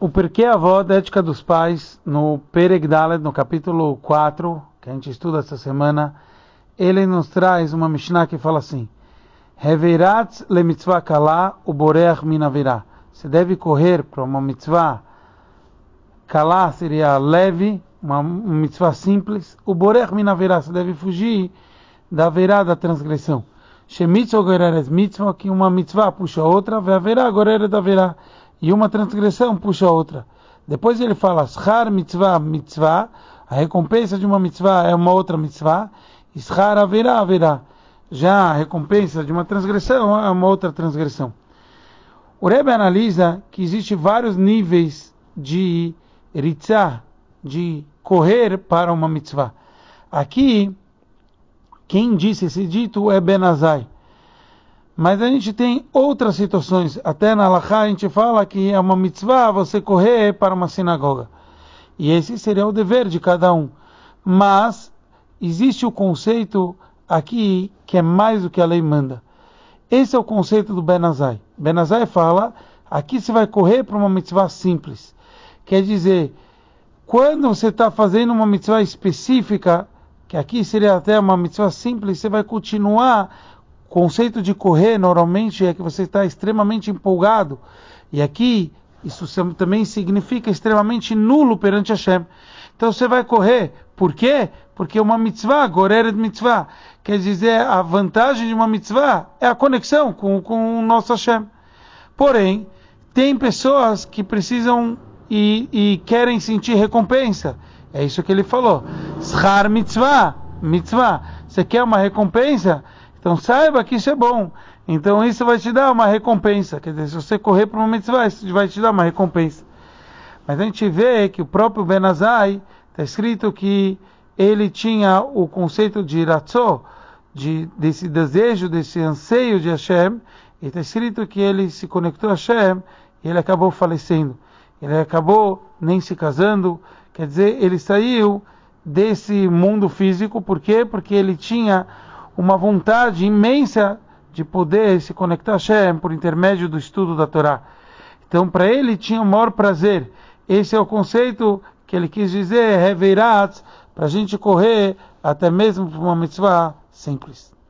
O Porquê Avó da Ética dos Pais, no Perek Dalet, no capítulo 4, que a gente estuda essa semana, ele nos traz uma Mishnah que fala assim: Reverat le mitzvah kalá o boreach minavirá. Você deve correr para uma mitzvah kalá seria leve, uma mitzvah simples. O boreach minavirá, você deve fugir da verá da transgressão. Shemitzvah goreres mitzvah, que uma mitzvah puxa a outra, verá goreres da verá e uma transgressão puxa a outra. Depois ele fala, Shar mitzvah mitzvah, a recompensa de uma mitzvah é uma outra mitzvah, Shar haverá haverá. Já a recompensa de uma transgressão é uma outra transgressão. O Rebbe analisa que existe vários níveis de ritzah, de correr para uma mitzvah. Aqui, quem disse esse dito é Benazai. Mas a gente tem outras situações. Até na Alahá a gente fala que é uma mitzvah você correr para uma sinagoga. E esse seria o dever de cada um. Mas existe o conceito aqui que é mais do que a lei manda. Esse é o conceito do Benazai. Benazai fala, aqui você vai correr para uma mitzvah simples. Quer dizer, quando você está fazendo uma mitzvah específica, que aqui seria até uma mitzvah simples, você vai continuar o conceito de correr normalmente é que você está extremamente empolgado. E aqui isso também significa extremamente nulo perante Hashem. Então você vai correr. Por quê? Porque uma mitzvah, goreret mitzvah, quer dizer, a vantagem de uma mitzvah é a conexão com, com o nosso Hashem. Porém, tem pessoas que precisam e, e querem sentir recompensa. É isso que ele falou. Schar mitzvah, mitzvah. Você quer uma recompensa? Então saiba que isso é bom. Então isso vai te dar uma recompensa. Quer dizer, se você correr para uma mitzvah, isso vai te dar uma recompensa. Mas a gente vê que o próprio Benazai está escrito que ele tinha o conceito de ratzó, de, desse desejo, desse anseio de Hashem, e está escrito que ele se conectou a Hashem e ele acabou falecendo. Ele acabou nem se casando, quer dizer, ele saiu desse mundo físico, por quê? Porque ele tinha uma vontade imensa de poder se conectar a Hashem por intermédio do estudo da Torá. Então, para ele tinha o maior prazer. Esse é o conceito que ele quis dizer, Reverat, para a gente correr até mesmo para uma mitzvah simples.